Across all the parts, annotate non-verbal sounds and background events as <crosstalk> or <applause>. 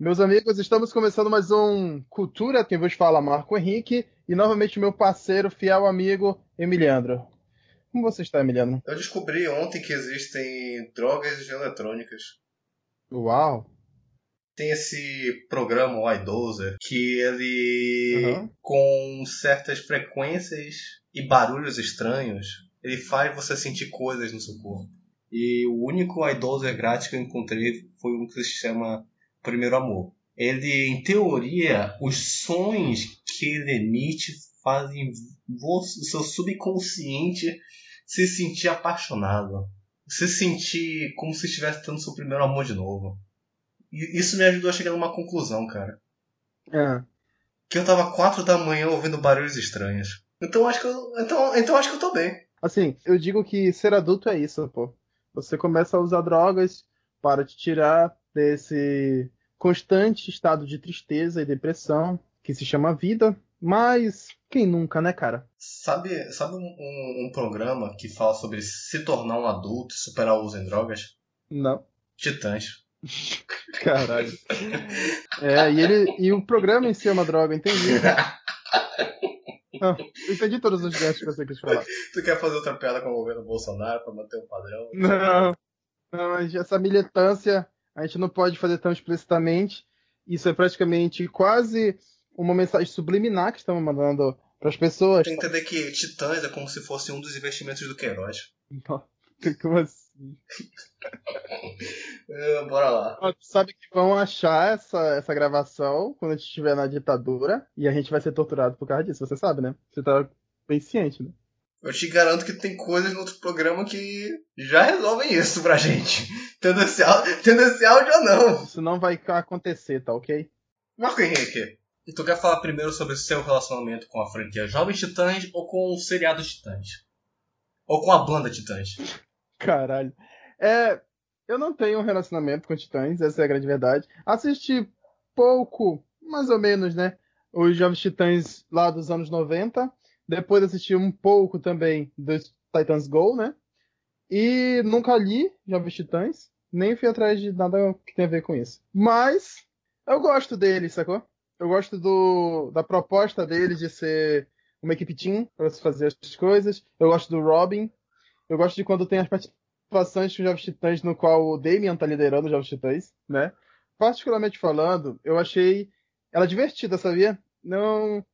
Meus amigos, estamos começando mais um Cultura. Quem vos fala, Marco Henrique. E novamente meu parceiro, fiel amigo, Emiliano. Como você está, Emiliano? Eu descobri ontem que existem drogas eletrônicas. Uau! Tem esse programa, o iDozer, que ele, uhum. com certas frequências e barulhos estranhos, ele faz você sentir coisas no seu corpo. E o único iDozer grátis que eu encontrei foi um que se chama Primeiro Amor. Ele, em teoria, os sons que ele emite fazem o seu subconsciente se sentir apaixonado. Se sentir como se estivesse tendo seu primeiro amor de novo. E isso me ajudou a chegar numa conclusão, cara. É. Que eu tava quatro da manhã ouvindo barulhos estranhos. Então acho que eu, então, então acho que eu tô bem. Assim, eu digo que ser adulto é isso, pô. Você começa a usar drogas para te tirar desse constante estado de tristeza e depressão que se chama vida, mas quem nunca, né, cara? Sabe, sabe um, um, um programa que fala sobre se tornar um adulto e superar o uso em drogas? Não. Titãs. <laughs> Caralho. É, e, ele, e o programa em si é uma droga, entendi. <laughs> Não, entendi todos os gestos que você quis falar. Tu quer fazer outra piada com o governo Bolsonaro pra manter o padrão? Não. Não, essa militância a gente não pode fazer tão explicitamente. Isso é praticamente quase uma mensagem subliminar que estamos mandando para as pessoas. Tem que entender que Titãs é como se fosse um dos investimentos do Queiroz. como assim? <laughs> é, bora lá. Sabe que vão achar essa, essa gravação quando a gente estiver na ditadura e a gente vai ser torturado por causa disso. Você sabe, né? Você tá bem ciente, né? Eu te garanto que tem coisas no outro programa que já resolvem isso pra gente. Tendo esse, tendo esse áudio ou não. Isso não vai acontecer, tá ok? Marco Henrique, tu quer falar primeiro sobre o seu relacionamento com a franquia Jovens Titãs ou com o seriado Titãs? Ou com a banda Titãs? Caralho. É, eu não tenho um relacionamento com Titãs, essa é a grande verdade. Assisti pouco, mais ou menos, né? Os Jovens Titãs lá dos anos 90 depois assisti um pouco também dos Titans Go, né? E nunca li Jovens Titãs, nem fui atrás de nada que tenha a ver com isso. Mas eu gosto deles, sacou? Eu gosto do, da proposta deles de ser uma equipe team para se fazer as coisas. Eu gosto do Robin. Eu gosto de quando tem as participações com Jovens Titãs no qual o Damian tá liderando os Jovens Titãs, né? Particularmente falando, eu achei ela divertida, sabia? Não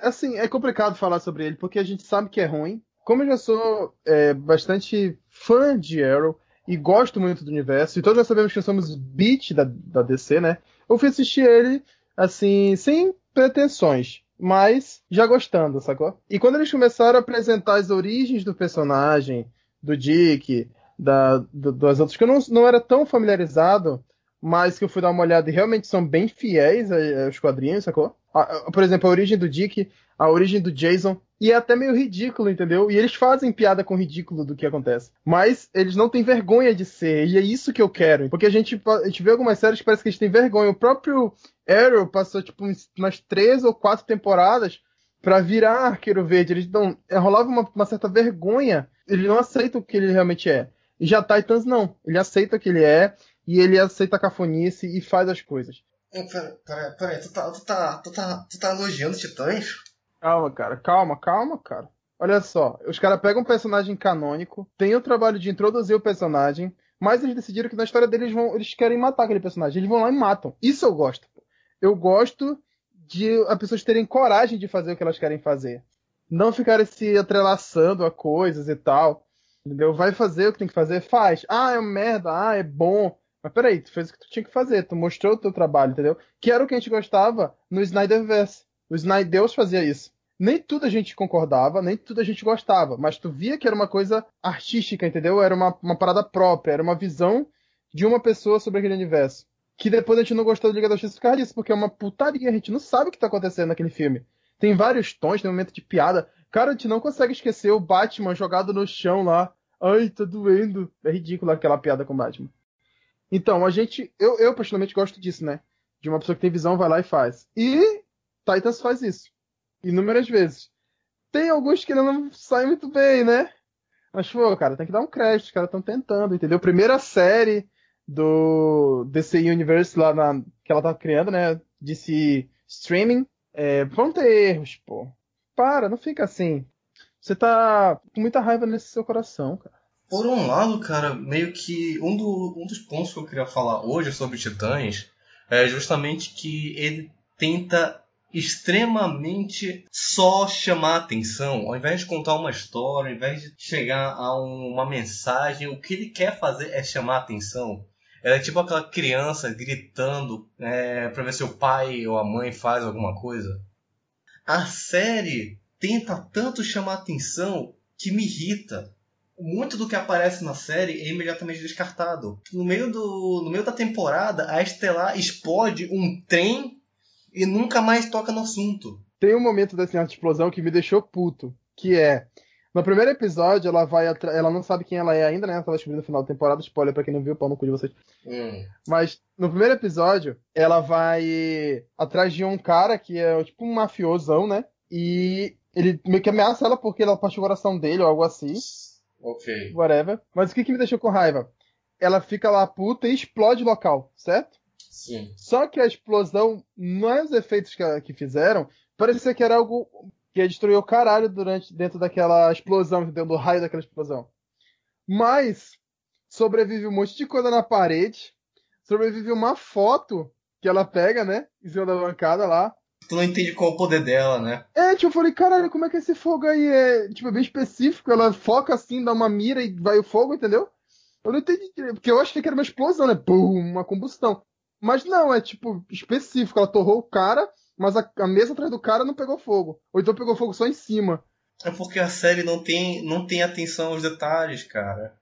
assim, é complicado falar sobre ele, porque a gente sabe que é ruim. Como eu já sou é, bastante fã de Arrow e gosto muito do universo, e todos já sabemos que somos beat da, da DC, né? Eu fui assistir ele, assim, sem pretensões, mas já gostando, sacou? E quando eles começaram a apresentar as origens do personagem, do Dick, da, do, das outras, que eu não, não era tão familiarizado, mas que eu fui dar uma olhada e realmente são bem fiéis aos quadrinhos, sacou? Por exemplo, a origem do Dick, a origem do Jason, e é até meio ridículo, entendeu? E eles fazem piada com o ridículo do que acontece. Mas eles não têm vergonha de ser, e é isso que eu quero. Porque a gente, a gente vê algumas séries que parece que eles têm vergonha. O próprio Arrow passou, tipo, umas três ou quatro temporadas para virar Arqueiro Verde. Eles não. Rolava uma, uma certa vergonha. Eles não aceitam o que ele realmente é. E já Titans não. Ele aceita o que ele é, e ele aceita a cafonice e faz as coisas. Peraí, peraí, tu tá, tu, tá, tu, tá, tu tá elogiando Titãs? Calma, cara, calma, calma, cara. Olha só, os caras pegam um personagem canônico, tem o trabalho de introduzir o personagem, mas eles decidiram que na história deles vão, eles querem matar aquele personagem. Eles vão lá e matam. Isso eu gosto. Eu gosto de as pessoas terem coragem de fazer o que elas querem fazer. Não ficarem se atrelaçando a coisas e tal. Entendeu? Vai fazer o que tem que fazer, faz. Ah, é uma merda, ah, é bom. Mas peraí, tu fez o que tu tinha que fazer, tu mostrou o teu trabalho, entendeu? Que era o que a gente gostava no Snyderverse. O Snyder fazia isso. Nem tudo a gente concordava, nem tudo a gente gostava, mas tu via que era uma coisa artística, entendeu? Era uma, uma parada própria, era uma visão de uma pessoa sobre aquele universo. Que depois a gente não gostou do Liga da Justiça por causa disso, porque é uma putaria, a gente não sabe o que tá acontecendo naquele filme. Tem vários tons, tem um momento de piada. Cara, a gente não consegue esquecer o Batman jogado no chão lá. Ai, tá doendo. É ridículo aquela piada com o Batman. Então, a gente. Eu, eu particularmente gosto disso, né? De uma pessoa que tem visão, vai lá e faz. E Titans faz isso. Inúmeras vezes. Tem alguns que não saem muito bem, né? Mas, pô, cara, tem que dar um crédito, os caras estão tentando, entendeu? Primeira série do DC Universe lá na, que ela tá criando, né? DC Streaming. É, vão ter erros, pô. Para, não fica assim. Você tá com muita raiva nesse seu coração, cara. Por um lado, cara, meio que um, do, um dos pontos que eu queria falar hoje sobre Titãs é justamente que ele tenta extremamente só chamar atenção. Ao invés de contar uma história, ao invés de chegar a uma mensagem, o que ele quer fazer é chamar atenção. Ela é tipo aquela criança gritando é, para ver se o pai ou a mãe faz alguma coisa. A série tenta tanto chamar atenção que me irrita. Muito do que aparece na série é imediatamente descartado. No meio, do, no meio da temporada, a Estelar explode um trem e nunca mais toca no assunto. Tem um momento dessa explosão que me deixou puto, que é no primeiro episódio, ela vai Ela não sabe quem ela é ainda, né? Ela tava descobrindo no final da temporada. Spoiler pra quem não viu o pau no cu de vocês. Hum. Mas no primeiro episódio, ela vai atrás de um cara que é tipo um mafiosão, né? E ele meio que ameaça ela porque ela partiu o coração dele ou algo assim. Ok. Whatever. Mas o que, que me deixou com raiva? Ela fica lá puta e explode o local, certo? Sim. Só que a explosão, não é os efeitos que, que fizeram, parecia que era algo que ia destruir o caralho durante, dentro daquela explosão, dentro do raio daquela explosão. Mas sobrevive um monte de coisa na parede, sobrevive uma foto que ela pega, né, em cima da bancada lá. Tu não entende qual é o poder dela, né? É, tipo, eu falei, caralho, como é que esse fogo aí é, tipo, bem específico, ela foca assim, dá uma mira e vai o fogo, entendeu? Eu não entendi, porque eu achei que era uma explosão, né? Pum, uma combustão. Mas não, é tipo específico. Ela torrou o cara, mas a, a mesa atrás do cara não pegou fogo. Ou então pegou fogo só em cima. É porque a série não tem, não tem atenção aos detalhes, cara.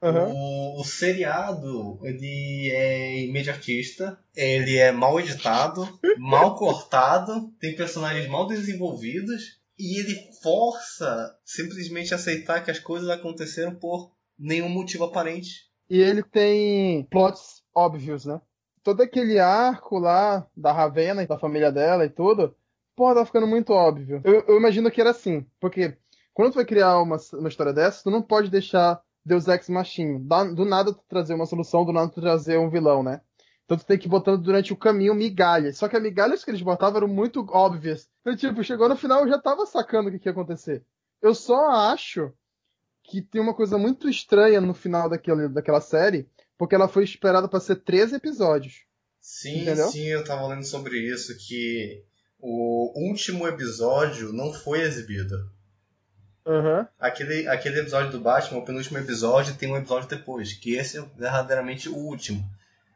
Uhum. O, o, seriado, ele é imediatista, ele é mal editado, <laughs> mal cortado, tem personagens mal desenvolvidos e ele força simplesmente aceitar que as coisas aconteceram por nenhum motivo aparente. E ele tem plots óbvios, né? todo aquele arco lá da Ravena e da família dela e tudo, porra, tá ficando muito óbvio. Eu, eu imagino que era assim, porque quando tu vai criar uma, uma história dessa, tu não pode deixar Deus Ex Machinho. Do nada tu trazer uma solução, do nada tu trazer um vilão, né? Então tu tem que ir botando durante o caminho migalhas. Só que as migalhas que eles botavam eram muito óbvias. Então, tipo, chegou no final eu já tava sacando o que, que ia acontecer. Eu só acho que tem uma coisa muito estranha no final daquele, daquela série, porque ela foi esperada para ser 13 episódios. Sim, Entendeu? sim, eu tava lendo sobre isso, que o último episódio não foi exibido. Uhum. Aquele, aquele episódio do Batman, o penúltimo episódio, tem um episódio depois, que esse é verdadeiramente o último.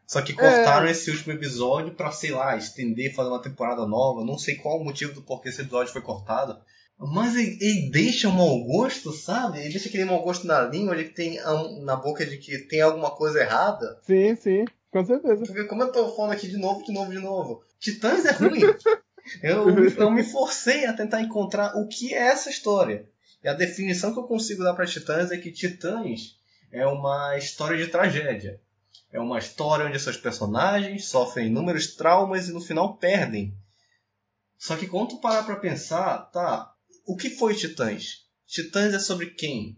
Só que cortaram é... esse último episódio pra, sei lá, estender, fazer uma temporada nova. Não sei qual o motivo do porquê esse episódio foi cortado. Mas ele, ele, deixa um mau gosto, sabe? Ele deixa aquele mau gosto na língua que tem na boca de que tem alguma coisa errada. Sim, sim, com certeza. Porque como eu tô falando aqui de novo, de novo, de novo. Titãs é ruim. <laughs> eu, eu me forcei a tentar encontrar o que é essa história. E a definição que eu consigo dar para Titãs é que Titãs é uma história de tragédia. É uma história onde seus personagens sofrem inúmeros traumas e no final perdem. Só que quando tu parar pra pensar, tá, o que foi Titãs? Titãs é sobre quem?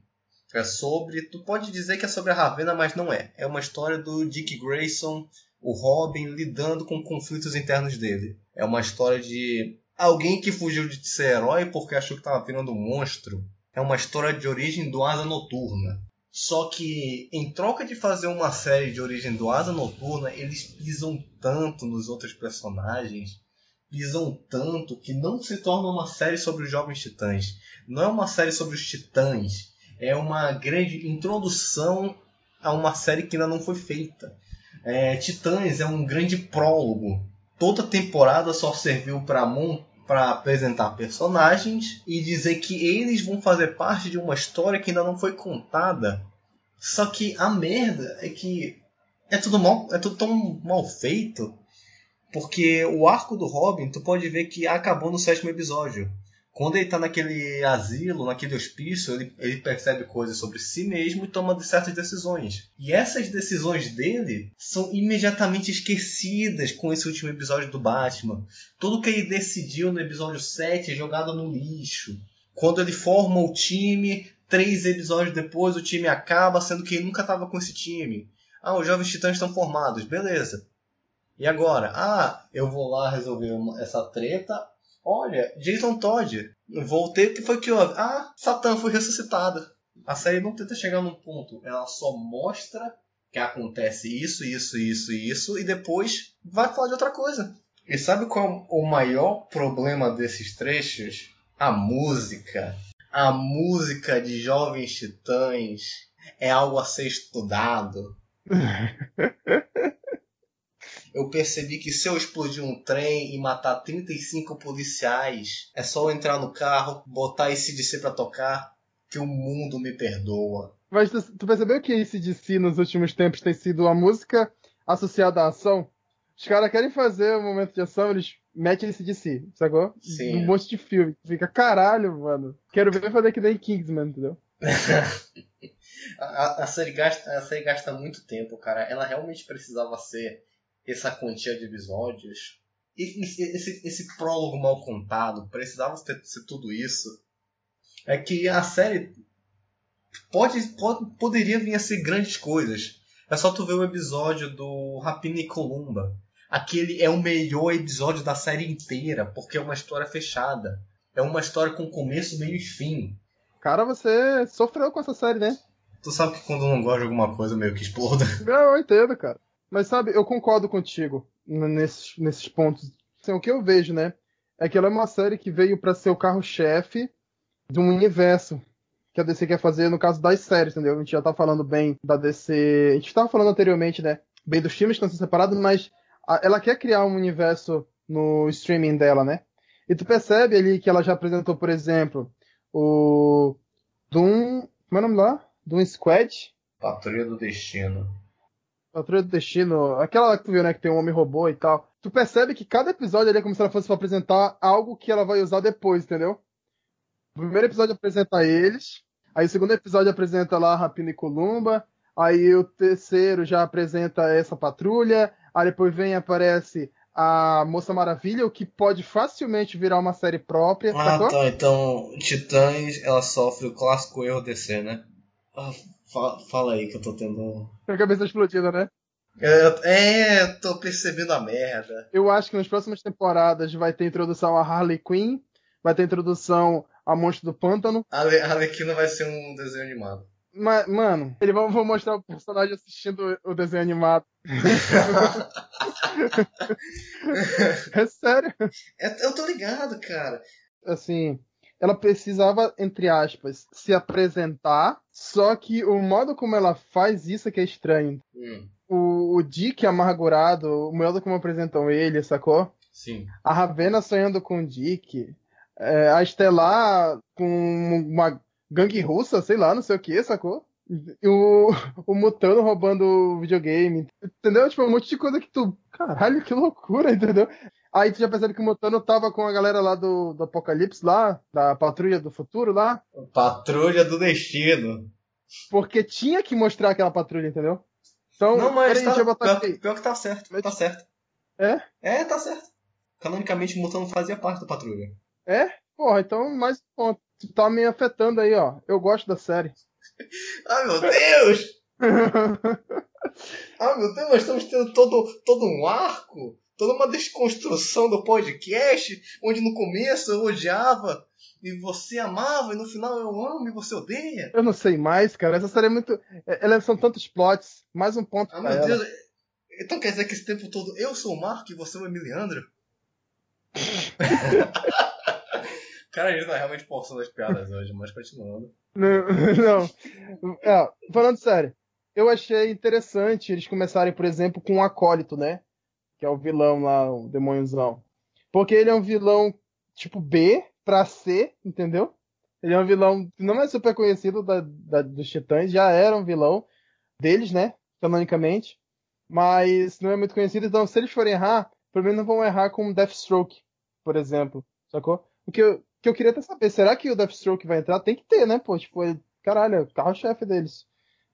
É sobre. Tu pode dizer que é sobre a Ravena, mas não é. É uma história do Dick Grayson, o Robin, lidando com conflitos internos dele. É uma história de alguém que fugiu de ser herói porque achou que estava virando um monstro. É uma história de origem do Asa Noturna. Só que, em troca de fazer uma série de origem do Asa Noturna, eles pisam tanto nos outros personagens pisam tanto que não se torna uma série sobre os jovens titãs. Não é uma série sobre os titãs. É uma grande introdução a uma série que ainda não foi feita. É, Titãs é um grande prólogo. Toda temporada só serviu para para apresentar personagens e dizer que eles vão fazer parte de uma história que ainda não foi contada. Só que a merda é que é tudo mal, é tudo tão mal feito porque o arco do Robin, tu pode ver que acabou no sétimo episódio. Quando ele tá naquele asilo, naquele hospício, ele, ele percebe coisas sobre si mesmo e toma certas decisões. E essas decisões dele são imediatamente esquecidas com esse último episódio do Batman. Tudo que ele decidiu no episódio 7 é jogado no lixo. Quando ele forma o time, três episódios depois o time acaba, sendo que ele nunca estava com esse time. Ah, os Jovens Titãs estão formados, beleza. E agora? Ah, eu vou lá resolver essa treta. Olha, Jason Todd, voltei, o que foi que houve? Ah, Satã foi ressuscitado. A série não tenta chegar num ponto, ela só mostra que acontece isso, isso, isso e isso, e depois vai falar de outra coisa. E sabe qual é o maior problema desses trechos? A música. A música de Jovens Titãs é algo a ser estudado. <laughs> eu percebi que se eu explodir um trem e matar 35 policiais, é só eu entrar no carro, botar esse DC pra tocar, que o mundo me perdoa. Mas tu, tu percebeu que esse DC nos últimos tempos tem sido a música associada à ação? Os caras querem fazer um momento de ação, eles metem esse DC, sacou? Sim. Um monte de filme. Fica, caralho, mano. Quero ver fazer que nem Kingsman, entendeu? <laughs> a, a, série gasta, a série gasta muito tempo, cara. Ela realmente precisava ser essa quantia de episódios. E, esse, esse prólogo mal contado, precisava ter, ser tudo isso. É que a série pode, pode, poderia vir a ser grandes coisas. É só tu ver o episódio do Rapina e Columba. Aquele é o melhor episódio da série inteira, porque é uma história fechada. É uma história com começo, meio e fim. Cara, você sofreu com essa série, né? Tu sabe que quando não gosto de alguma coisa, meio que exploda. Eu entendo, cara. Mas sabe, eu concordo contigo nesses, nesses pontos. Assim, o que eu vejo, né? É que ela é uma série que veio para ser o carro-chefe de um universo que a DC quer fazer no caso das séries, entendeu? A gente já tá falando bem da DC. A gente tava falando anteriormente, né? Bem dos filmes que estão separados, mas a, ela quer criar um universo no streaming dela, né? E tu percebe ali que ela já apresentou, por exemplo, o Doom. Como é o nome lá? Doom Squad? Patrulha do Destino. Patrulha do Destino, aquela lá que tu viu, né, que tem um homem robô e tal. Tu percebe que cada episódio ali é como se ela fosse pra apresentar algo que ela vai usar depois, entendeu? O primeiro episódio apresenta eles, aí o segundo episódio apresenta lá Rapina e Columba, aí o terceiro já apresenta essa patrulha, aí depois vem e aparece a Moça Maravilha, o que pode facilmente virar uma série própria. Ah, sacou? tá. Então, Titãs, ela sofre o clássico erro DC, né? Fala, fala aí que eu tô tendo. A cabeça explodida, né? É, é, tô percebendo a merda. Eu acho que nas próximas temporadas vai ter introdução a Harley Quinn, vai ter introdução a Monstro do Pântano. A Arlequina vai ser um desenho animado. Mas, mano, eles vão, vão mostrar o personagem assistindo o desenho animado. <laughs> é sério. É, eu tô ligado, cara. Assim, ela precisava, entre aspas, se apresentar, só que o modo como ela faz isso é que é estranho. Hum. O, o Dick amargurado, o modo como apresentam ele, sacou? Sim. A Ravena sonhando com o Dick, é, a Estelar com uma gangue russa, sei lá, não sei o que, sacou? E o, o Mutano roubando o videogame, entendeu? Tipo, um monte de coisa que tu. Caralho, que loucura, entendeu? Aí tu já percebe que o Mutano tava com a galera lá do, do Apocalipse, lá, da Patrulha do Futuro lá. Patrulha do Destino. Porque tinha que mostrar aquela patrulha, entendeu? Então, não, mas tá, pior, pior, que tá certo, mas... tá certo. É? É, tá certo. Canonicamente o Mutano fazia parte da patrulha. É? Porra, então mais ponto. Tu tá me afetando aí, ó. Eu gosto da série. <laughs> Ai, meu Deus! <laughs> ah, meu Deus, nós estamos tendo todo, todo um arco toda uma desconstrução do podcast, onde no começo eu odiava e você amava e no final eu amo e você odeia. Eu não sei mais, cara. Essa série é muito. Ela são tantos plots. Mais um ponto. Ah, meu ela. Deus. Então quer dizer que esse tempo todo eu sou o Marco e você é o Emiliandro? <laughs> cara, a gente tá realmente forçando as piadas hoje, mas continuando. Não, <laughs> não. É, falando sério, eu achei interessante eles começarem, por exemplo, com um acólito, né? Que é o vilão lá, o demôniozão. Porque ele é um vilão tipo B pra C, entendeu? Ele é um vilão que não é super conhecido da, da, dos Titãs, já era um vilão deles, né? Canonicamente. Mas não é muito conhecido, então se eles forem errar, pelo menos não vão errar com Deathstroke, por exemplo. Sacou? O que eu, que eu queria até saber, será que o Deathstroke vai entrar? Tem que ter, né, pô? Tipo, ele, caralho, é o carro-chefe deles.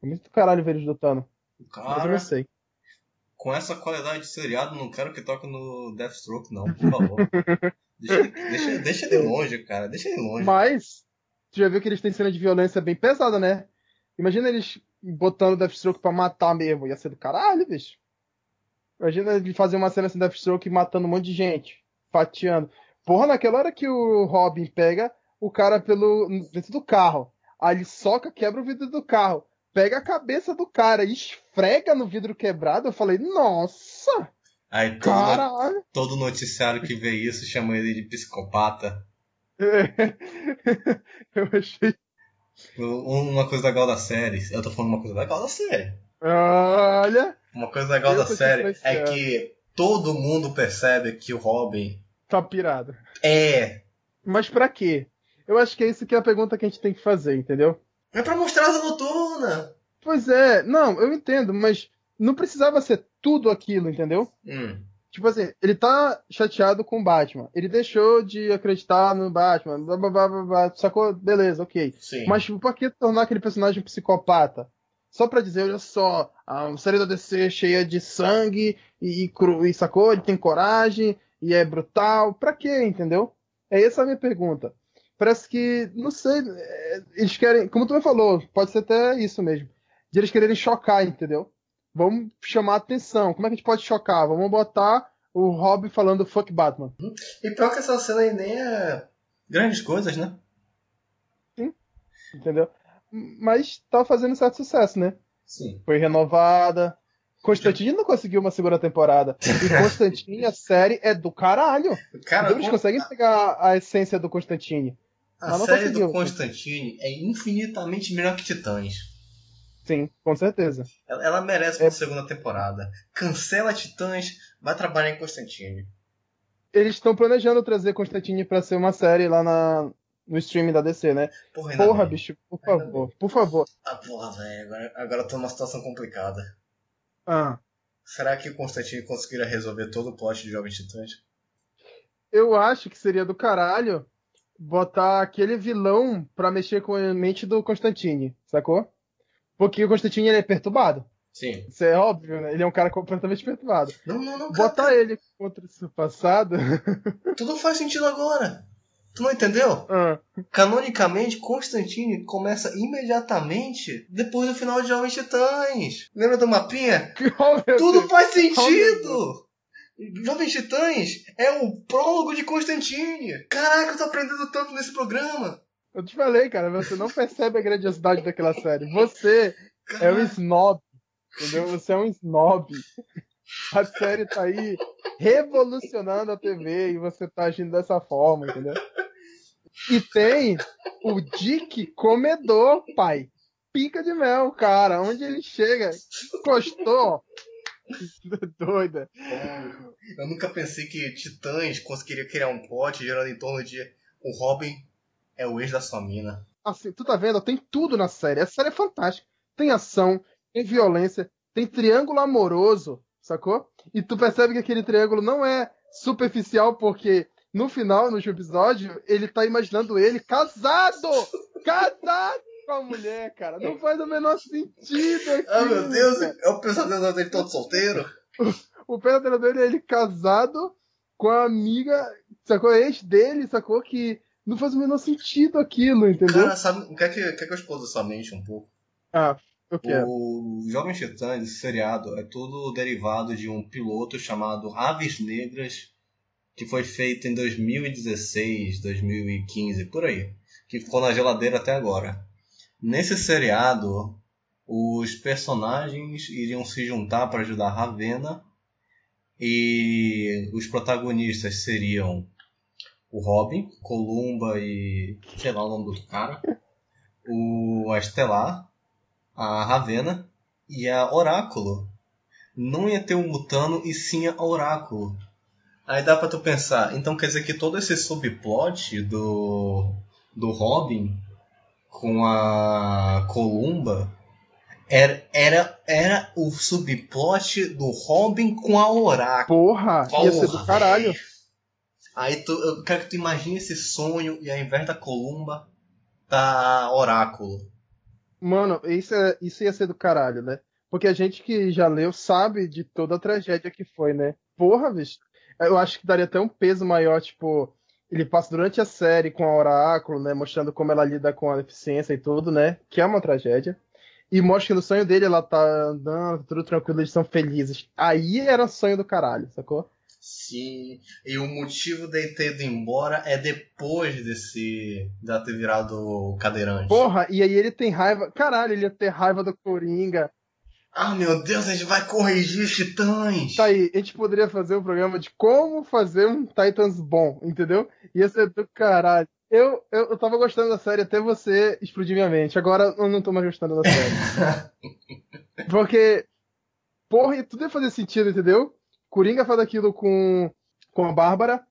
É muito caralho ver eles lutando. Cara, Mas eu não sei com essa qualidade de seriado, não quero que toque no Deathstroke, não, por favor. <laughs> deixa, deixa, deixa de longe, cara. Deixa de longe. Mas, tu já viu que eles têm cena de violência bem pesada, né? Imagina eles botando Deathstroke pra matar mesmo. Ia ser do caralho, bicho. Imagina ele fazer uma cena assim, Deathstroke matando um monte de gente, fatiando. Porra, naquela hora que o Robin pega o cara pelo dentro do carro, aí ele soca, quebra o vidro do carro, pega a cabeça do cara e esfrega no vidro quebrado, eu falei, nossa! Aí todo, Caralho. todo noticiário que vê isso chama ele de psicopata. <laughs> eu achei. Uma coisa legal da série, eu tô falando uma coisa legal da série. Olha! Uma coisa legal da série é que todo mundo percebe que o Robin. Tá pirado. É. Mas pra quê? Eu acho que é isso que é a pergunta que a gente tem que fazer, entendeu? É pra mostrar a noturna! Pois é, não, eu entendo, mas não precisava ser tudo aquilo, entendeu? Hum. Tipo assim, ele tá chateado com o Batman. Ele deixou de acreditar no Batman. Blá, blá, blá, blá, sacou? Beleza, ok. Sim. Mas tipo, por que tornar aquele personagem psicopata? Só pra dizer, olha só, a série da DC é cheia de sangue e, e, cru, e sacou? Ele tem coragem e é brutal. Pra quê, entendeu? É essa a minha pergunta. Parece que, não sei, é, eles querem, como tu me falou, pode ser até isso mesmo, de eles quererem chocar, entendeu? Vamos chamar atenção. Como é que a gente pode chocar? Vamos botar o Robin falando fuck Batman. E pior que essa cena aí nem é grandes coisas, né? Sim. Entendeu? Mas tá fazendo certo sucesso, né? Sim. Foi renovada. Constantine não conseguiu uma segunda temporada. E <laughs> Constantine, a série é do caralho. Cara, eles conseguem pegar a essência do Constantine. A série do Constantine é infinitamente melhor que Titãs. Sim, com certeza. Ela, ela merece uma é... segunda temporada. Cancela Titãs, vai trabalhar em Constantine. Eles estão planejando trazer Constantine para ser uma série lá na, no streaming da DC, né? Porra, porra bicho, por favor, bem. por favor. Ah, porra, velho, agora, agora eu tô numa situação complicada. Ah. Será que o Constantine conseguirá resolver todo o plot de Jovens Titãs? Eu acho que seria do caralho botar aquele vilão pra mexer com a mente do Constantine, sacou? Porque o Constantine ele é perturbado. Sim. Isso é óbvio, né? Ele é um cara completamente perturbado. Não, não, não. Botar cara... ele contra esse passado. <laughs> Tudo faz sentido agora. Tu não entendeu? Ah. Canonicamente, Constantine começa imediatamente depois do final de Jovens Titãs. Lembra do mapinha? <laughs> Oh, Tudo Deus. faz sentido! Oh, Jovens Titãs é o prólogo de Constantine. Caraca, eu tô aprendendo tanto nesse programa. Eu te falei, cara, você não percebe a grandiosidade daquela série. Você é um snob. Entendeu? Você é um snob. A série tá aí revolucionando a TV e você tá agindo dessa forma, entendeu? E tem o Dick comedor, pai. Pica de mel, cara. Onde ele chega, encostou. <laughs> Doida. Eu nunca pensei que Titãs conseguiria criar um plot gerando em torno de o Robin é o ex da sua mina. Assim, tu tá vendo? Tem tudo na série. A série é fantástica. Tem ação, tem violência, tem triângulo amoroso, sacou? E tu percebe que aquele triângulo não é superficial porque no final, no episódio, ele tá imaginando ele casado! Casado com a mulher, cara. Não faz o menor sentido aqui. Ah, meu Deus, cara. é o pesadelo dele todo solteiro? O, o pesadelo dele é ele casado com a amiga, sacou? Ex dele, sacou? Que não faz o menor sentido aquilo, entendeu? Cara, sabe, quer que, quer que eu exploda sua mente um pouco? Ah, eu quero. O Jovem Titãs, esse seriado, é tudo derivado de um piloto chamado Aves Negras, que foi feito em 2016, 2015, por aí. Que ficou na geladeira até agora. Nesse seriado, os personagens iriam se juntar para ajudar Ravena e os protagonistas seriam o Robin, Columba e. sei lá o nome do cara. O, a Estelar, a Ravena e a Oráculo. Não ia ter o um Mutano e sim a Oráculo. Aí dá pra tu pensar, então quer dizer que todo esse subplot do. do Robin com a Columba era, era, era o subplot do Robin com a Oráculo. Porra, Porra ia ser do caralho. Aí tu, eu quero que tu imagine esse sonho e ao invés da Columba, tá Oráculo. Mano, isso, é, isso ia ser do caralho, né? Porque a gente que já leu sabe de toda a tragédia que foi, né? Porra, bicho. Eu acho que daria até um peso maior, tipo, ele passa durante a série com a Oráculo, né? Mostrando como ela lida com a deficiência e tudo, né? Que é uma tragédia. e mostra que no sonho dele ela tá andando, tudo tranquilo, eles são felizes. Aí era sonho do caralho, sacou? Sim, e o motivo de ter ido embora é depois desse. de ter virado cadeirante. Porra, e aí ele tem raiva. Caralho, ele ia ter raiva do Coringa. Ah, meu Deus, a gente vai corrigir os titãs! Tá aí, a gente poderia fazer um programa de como fazer um Titans bom, entendeu? Ia ser do caralho. Eu, eu, eu tava gostando da série até você explodir minha mente. Agora eu não tô mais gostando da série. <laughs> Porque, porra, tudo ia fazer sentido, entendeu? Coringa faz aquilo com, com a Bárbara.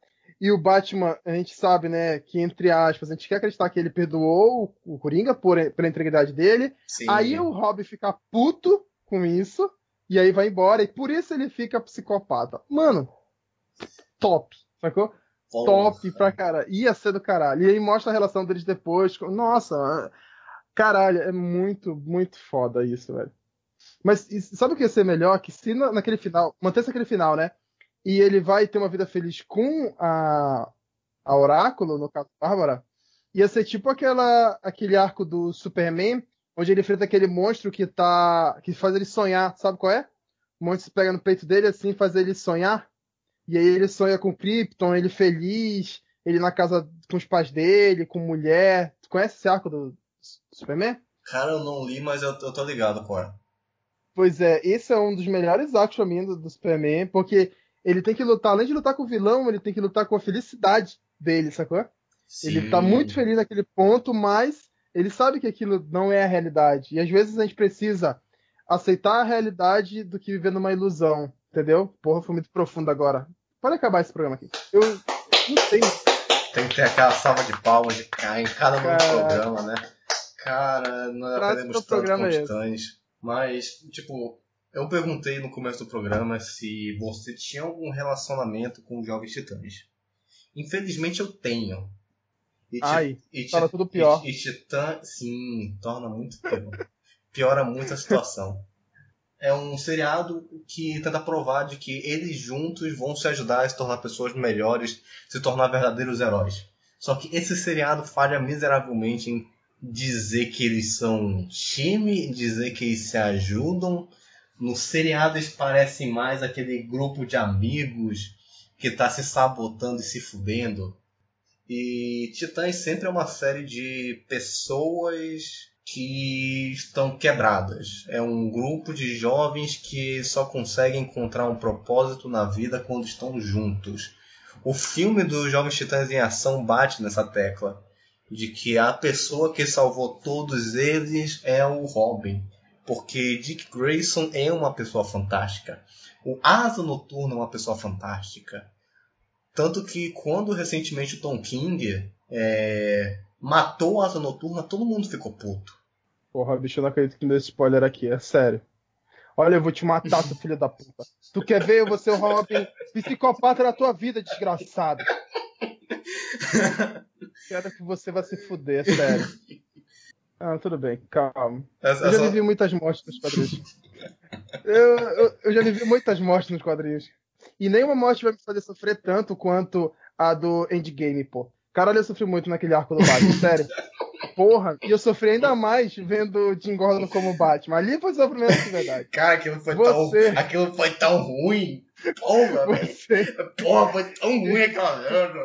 E o Batman, a gente sabe, né, que entre aspas, a gente quer acreditar que ele perdoou o, Coringa por, pela integridade dele. Sim. Aí o Robin fica puto com isso. E aí vai embora. E por isso ele fica psicopata. Mano, top, sacou? Top pra cara. Ia ser do caralho. E aí mostra a relação deles depois. Nossa, caralho, é muito, muito foda isso, velho. Mas sabe o que ia ser melhor? Que se naquele final, mantesse aquele final, né? E ele vai ter uma vida feliz com a, a Oráculo, no caso Bárbara, ia ser tipo aquela, aquele arco do Superman, onde ele enfrenta aquele monstro que tá. que faz ele sonhar, sabe qual é? O monstro pega no peito dele assim, faz ele sonhar. E aí ele sonha com Krypton, ele feliz, ele na casa com os pais dele, com mulher. Tu conhece esse arco do Superman? Cara, eu não li, mas eu, eu tô ligado, pô. Pois é, esse é um dos melhores arcos pra mim do, do Superman, porque ele tem que lutar, além de lutar com o vilão, ele tem que lutar com a felicidade dele, sacou? Sim. Ele tá muito feliz naquele ponto, mas ele sabe que aquilo não é a realidade. E às vezes a gente precisa aceitar a realidade do que viver numa ilusão, entendeu? Porra, foi muito profundo agora. Pode acabar esse programa aqui. Eu não sei. Tem que ter aquela salva de palmas de cá em cada programa, né? Cara, nós aprendemos tanto programa com titãs. Mas, tipo, eu perguntei no começo do programa se você tinha algum relacionamento com os Jovens Titãs. Infelizmente eu tenho. E Ai, e torna tudo pior. E, e Titã, sim, torna muito pior. Piora muito a situação. É um seriado que tenta provar de que eles juntos vão se ajudar a se tornar pessoas melhores, se tornar verdadeiros heróis. Só que esse seriado falha miseravelmente em dizer que eles são time, dizer que eles se ajudam. No seriado eles parecem mais aquele grupo de amigos que tá se sabotando e se fudendo. E Titãs sempre é uma série de pessoas que estão quebradas. É um grupo de jovens que só conseguem encontrar um propósito na vida quando estão juntos. O filme dos Jovens Titãs em Ação bate nessa tecla de que a pessoa que salvou todos eles é o Robin. Porque Dick Grayson é uma pessoa fantástica. O Asa Noturno é uma pessoa fantástica. Tanto que quando recentemente o Tom King é, matou a Asa Noturna, todo mundo ficou puto. Porra, bicho, eu não acredito que me deu spoiler aqui, é sério. Olha, eu vou te matar, seu filho da puta. Tu quer ver você, o Robin, <laughs> psicopata na tua vida, desgraçado. Quero que você vai se fuder, é sério. Ah, tudo bem, calma. Eu já vivi muitas mortes nos quadrinhos. Eu, eu, eu, já vivi muitas mortes nos quadrinhos. E nenhuma morte vai me fazer sofrer tanto quanto a do Endgame, pô. Caralho, eu sofri muito naquele arco do Batman, <laughs> sério. Porra, e eu sofri ainda mais vendo o Jim Gordon como Batman. Ali foi sofrimento de verdade. Cara, aquilo foi, Você... tão, aquilo foi tão ruim. Porra, Você... Porra, foi tão ruim aquela merda.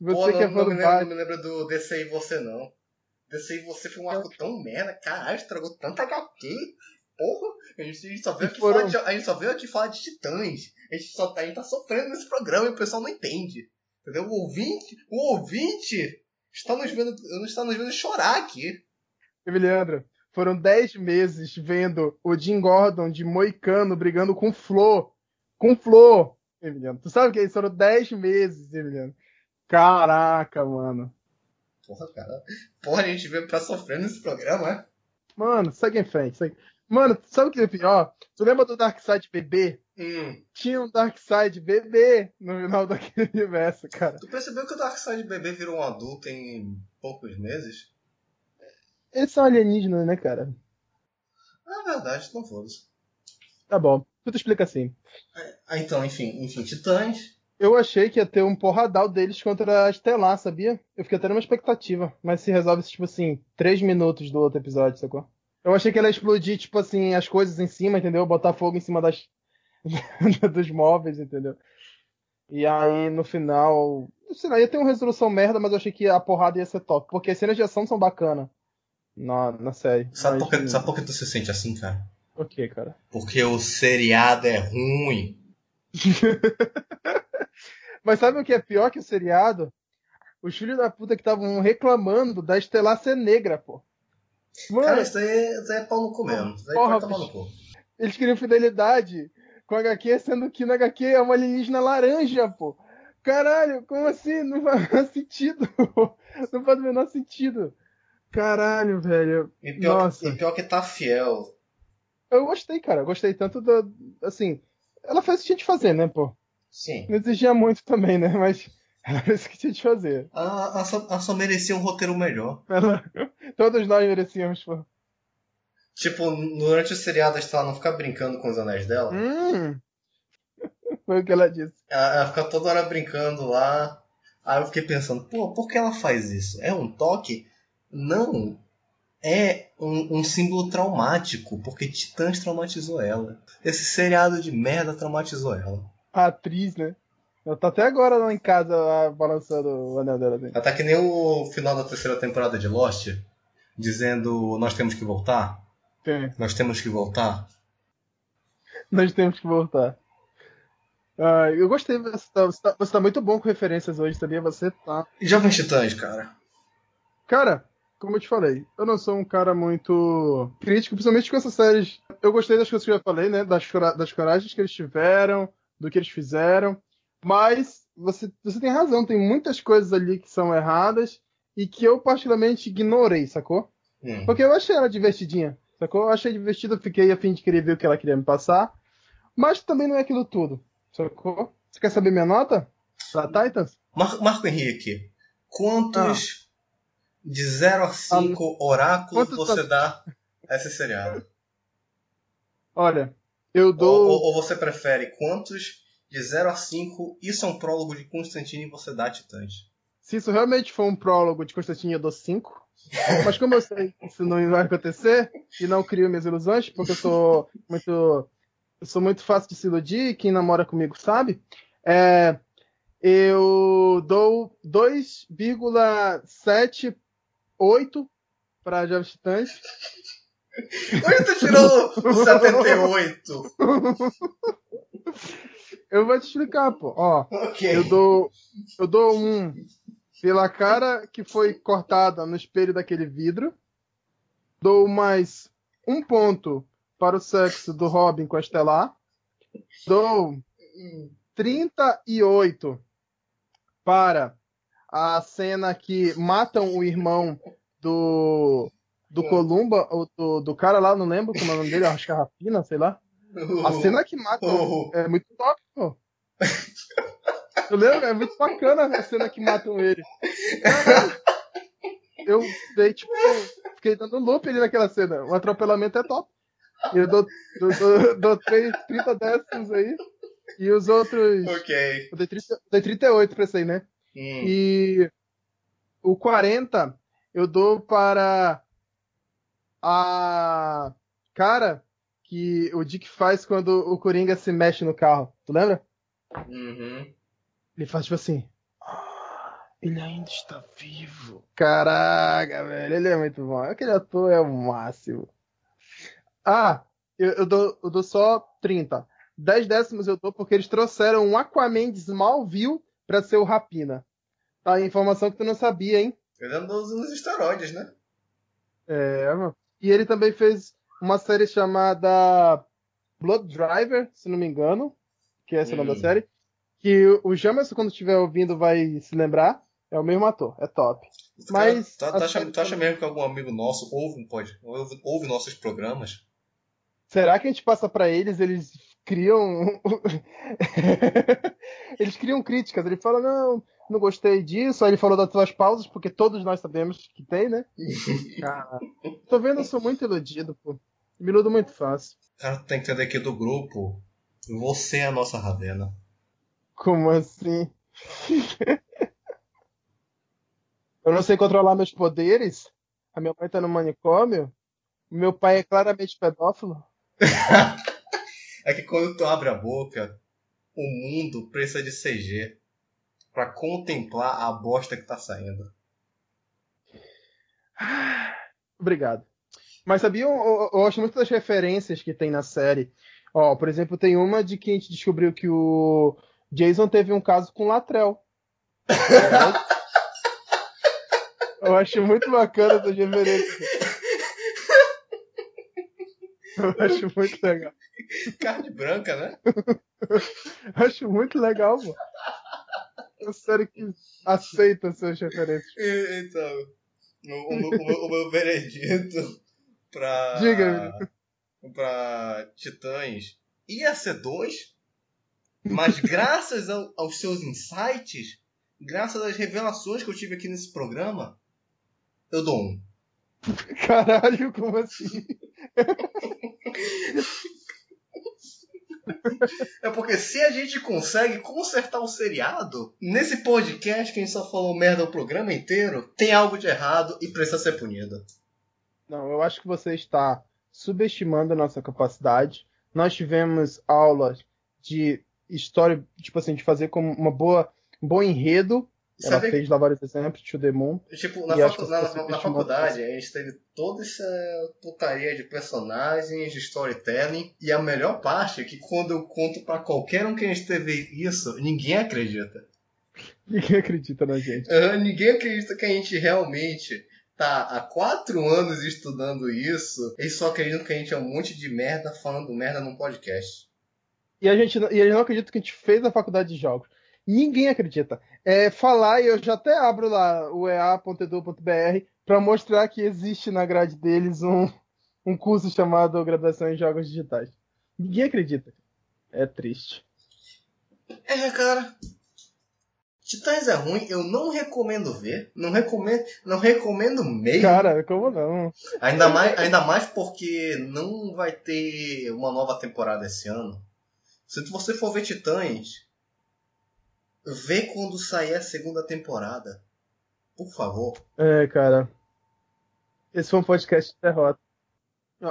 Você que é não, não, me lembro, não me lembro do DC e Você não. DC e Você foi um arco tão merda. Caralho, estragou tanta HQ. Porra, a gente, a gente só veio aqui, foram... falar de, a gente só veio aqui falar de titãs. A gente, só, a gente tá sofrendo nesse programa e o pessoal não entende. Entendeu? O ouvinte, o ouvinte está nos vendo, está nos vendo chorar aqui. Leandro, foram 10 meses vendo o Jim Gordon de Moicano brigando com Flo. Com Flo, Emiliano. Tu sabe o que é isso? Foram 10 meses, Emiliano. Caraca, mano. Porra, cara. Porra, a gente veio pra sofrer nesse programa, é? Mano, segue em frente. Segue... Mano, sabe o que é pior? Tu lembra do Darkseid bebê? Hum. Tinha um Darkseid bebê no final <laughs> daquele universo, cara. Tu percebeu que o Darkseid bebê virou um adulto em poucos meses? Eles são alienígenas, né, cara? É verdade, não foda-se. Tá bom. Tu explica assim. Ah, então, enfim, enfim, Titãs. Eu achei que ia ter um porradal deles contra a Estelar, sabia? Eu fiquei até numa expectativa. Mas se resolve, tipo assim, três minutos do outro episódio, sacou? Eu achei que ela ia explodir, tipo assim, as coisas em cima, entendeu? Botar fogo em cima das <laughs> dos móveis, entendeu? E aí, no final, sei lá, ia ter uma resolução merda, mas eu achei que a porrada ia ser top. Porque as cenas de ação são bacanas na, na série. Sabe, mas, por que, sabe por que tu se sente assim, cara? Por quê, cara? Porque o seriado é ruim. <laughs> mas sabe o que é pior que o seriado? Os filhos da puta que estavam reclamando da Estelar ser negra, pô. Mano, cara, isso aí, isso aí é pau no cu mesmo. Isso aí porra, pau no cu. Eles queriam fidelidade com HQ, sendo que na HQ é uma alienígena laranja, pô. Caralho, como assim? Não faz sentido. <laughs> Não faz o menor sentido. Caralho, velho. E pior, Nossa. Que, e pior que tá fiel. Eu gostei, cara. gostei tanto da. Assim, ela fez o que tinha de fazer, né, pô? Sim. Não exigia muito também, né? Mas <laughs> ela fez o que tinha de fazer. Ela, ela, só, ela só merecia um roteiro melhor. Ela, <laughs> todos nós merecíamos, pô. Tipo, durante o seriado a Estela não fica brincando com os anéis dela? Hum. <laughs> Foi o que ela disse. Ela, ela fica toda hora brincando lá. Aí eu fiquei pensando, pô, por que ela faz isso? É um toque? Não. É um, um símbolo traumático, porque Titãs traumatizou ela. Esse seriado de merda traumatizou ela. A atriz, né? Ela tá até agora lá em casa lá, balançando o anel dela. Assim. Ela tá que nem o final da terceira temporada de Lost, dizendo nós temos que voltar. Sim. Nós temos que voltar. Nós temos que voltar. Ah, eu gostei, você tá, você, tá, você tá, muito bom com referências hoje, sabia? Você tá. E Jovens Titãs, cara? Cara, como eu te falei, eu não sou um cara muito crítico, principalmente com essas séries. Eu gostei das coisas que eu já falei, né? Das, das coragens que eles tiveram, do que eles fizeram. Mas você, você tem razão, tem muitas coisas ali que são erradas e que eu particularmente ignorei, sacou? Hum. Porque eu achei ela divertidinha, sacou? Eu achei divertida, fiquei a fim de querer ver o que ela queria me passar. Mas também não é aquilo tudo, sacou? Você quer saber minha nota pra Titans? Mar Marco Henrique, quantos ah. De 0 a 5 ah, oráculos você tá... dá a esse seriado? Olha, eu dou. Ou, ou, ou você prefere quantos de 0 a 5, isso é um prólogo de Constantine e você dá Titãs. Se isso realmente for um prólogo de Constantine, eu dou 5. Mas como eu sei que isso não vai acontecer, e não crio minhas ilusões, porque eu sou muito. Eu sou muito fácil de se iludir, quem namora comigo sabe. É, eu dou 2,78 para Jovens Titãs. Onde tu tirou 78? Eu vou te explicar, pô. Ó, okay. eu dou eu dou um pela cara que foi cortada no espelho daquele vidro. Dou mais um ponto para o sexo do Robin com a Estelar. Dou 38 para a cena que matam o irmão do do Columba, ou do, do cara lá, não lembro como é o nome dele, acho que é Rapina, sei lá. A cena que mata é muito top, pô. Eu lembro, é muito bacana a cena que matam ele. eu dei, tipo, fiquei dando loop ali naquela cena. O atropelamento é top. Eu dou, dou, dou, dou 3, 30 décimos aí. E os outros. Ok. Eu dei, 30, dei 38 pra esse aí, né? Hum. E o 40 eu dou para a cara que o Dick faz quando o Coringa se mexe no carro. Tu lembra? Uhum. Ele faz tipo assim. Ah, ele ainda está vivo. Caraca, velho. Ele é muito bom. Aquele ator é o máximo. Ah, eu, eu, dou, eu dou só 30. 10 décimos eu dou porque eles trouxeram um Aquaman de Smallville pra ser o Rapina. Tá, informação que tu não sabia, hein? Ele andou usando esteroides, né? É, mano. E ele também fez uma série chamada Blood Driver, se não me engano, que é esse hum. nome da hum. série, que o Jamerson, quando estiver ouvindo, vai se lembrar. É o mesmo ator, é top. Mas. Tá, tá, acha, tu acha mesmo que algum amigo nosso ouve, pode, ouve, ouve nossos programas? Será que a gente passa para eles, eles criam. <laughs> eles criam críticas. Ele fala, não, não gostei disso. Aí ele falou das tuas pausas, porque todos nós sabemos que tem, né? Cara, tô vendo, eu sou muito iludido, pô. Me iludo muito fácil. Cara, tem que entender aqui do grupo. Você é a nossa Ravena. Como assim? <laughs> eu não sei controlar meus poderes. A minha mãe tá no manicômio. Meu pai é claramente pedófilo? <laughs> é que quando tu abre a boca, o mundo precisa de CG para contemplar a bosta que tá saindo. <sighs> Obrigado. Mas sabia, eu, eu, acho muito das referências que tem na série. Ó, por exemplo, tem uma de que a gente descobriu que o Jason teve um caso com Latrell. <laughs> eu acho muito bacana essa referência. Eu acho muito legal. <laughs> Carne branca, né? <laughs> acho muito legal, mano. É uma série que aceita essas referências. Então, o, o, o, o meu veredito pra. Diga. Pra Titãs ia ser dois, mas graças ao, aos seus insights, graças às revelações que eu tive aqui nesse programa, eu dou um. Caralho, como assim? <laughs> É porque se a gente consegue consertar o seriado, nesse podcast que a gente só falou merda o programa inteiro, tem algo de errado e precisa ser punido. Não, eu acho que você está subestimando a nossa capacidade. Nós tivemos aulas de história, tipo assim, de fazer como uma boa, um bom enredo ela Sabe fez lá vários exemplos, To The Moon. Tipo, na, facu na, na, na faculdade, a gente teve toda essa putaria de personagens, de storytelling. E a melhor parte é que quando eu conto para qualquer um que a gente teve isso, ninguém acredita. Ninguém acredita na gente. Uhum, ninguém acredita que a gente realmente tá há quatro anos estudando isso. Eles só acreditam que a gente é um monte de merda falando merda num podcast. E a gente, e eles não acreditam que a gente fez a faculdade de jogos. Ninguém acredita. É falar, e eu já até abro lá o ea.edu.br para mostrar que existe na grade deles um, um curso chamado Graduação em Jogos Digitais. Ninguém acredita. É triste. É, cara. Titãs é ruim, eu não recomendo ver. Não recomendo, não recomendo mesmo. Cara, como não? Ainda mais, ainda mais porque não vai ter uma nova temporada esse ano. Se você for ver Titãs, Vê quando sair a segunda temporada. Por favor. É, cara. Esse foi um podcast de derrota.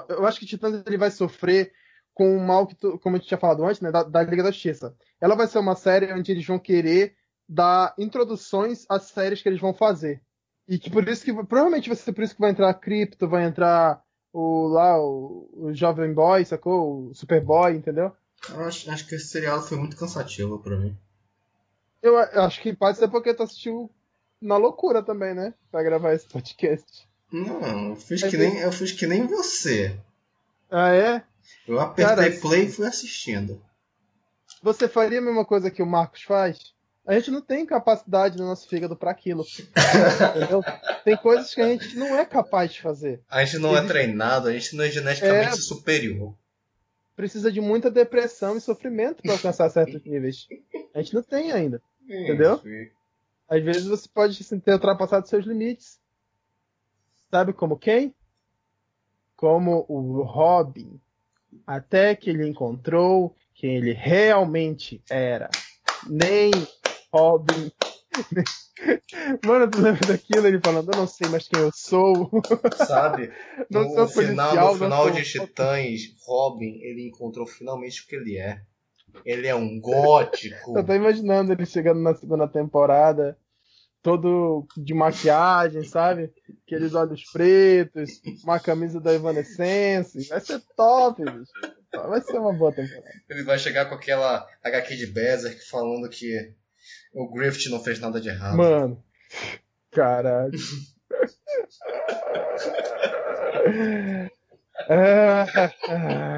Eu acho que Titãs ele vai sofrer com o mal que, tu, como a gente tinha falado antes, né, da, da Liga da Justiça. Ela vai ser uma série onde eles vão querer dar introduções às séries que eles vão fazer. E que por isso que provavelmente vai ser por isso que vai entrar a Crypto, vai entrar o lá o, o Jovem Boy, sacou? O Superboy, entendeu? Eu acho, acho que esse seriado foi muito cansativo para mim. Eu acho que pode ser porque tu assistiu na loucura também, né? Pra gravar esse podcast. Não, eu fiz, que, nem, eu fiz que nem você. Ah, é? Eu apertei Cara, play e fui assistindo. Você faria a mesma coisa que o Marcos faz? A gente não tem capacidade no nosso fígado para aquilo. <laughs> entendeu? Tem coisas que a gente não é capaz de fazer. A gente não é treinado, a gente não é geneticamente é... superior. Precisa de muita depressão e sofrimento para alcançar certos <laughs> níveis. A gente não tem ainda. Entendeu? Sim. Às vezes você pode assim, ter ultrapassado seus limites. Sabe como quem? Como o Robin. Até que ele encontrou quem ele realmente era. Nem Robin. <laughs> Mano, tu lembra daquilo? Ele falando, eu não sei mais quem eu sou. <laughs> Sabe? Não no, sou final, policial, no final de Titãs, Robin, ele encontrou finalmente o que ele é. Ele é um gótico. Eu tô imaginando ele chegando na segunda temporada, todo de maquiagem, sabe? Aqueles olhos pretos, uma camisa da Evanescence. Vai ser top, bicho. Vai ser uma boa temporada. Ele vai chegar com aquela HQ de Berserk falando que o Griffith não fez nada de errado. Mano, caralho. <laughs> ah, ah,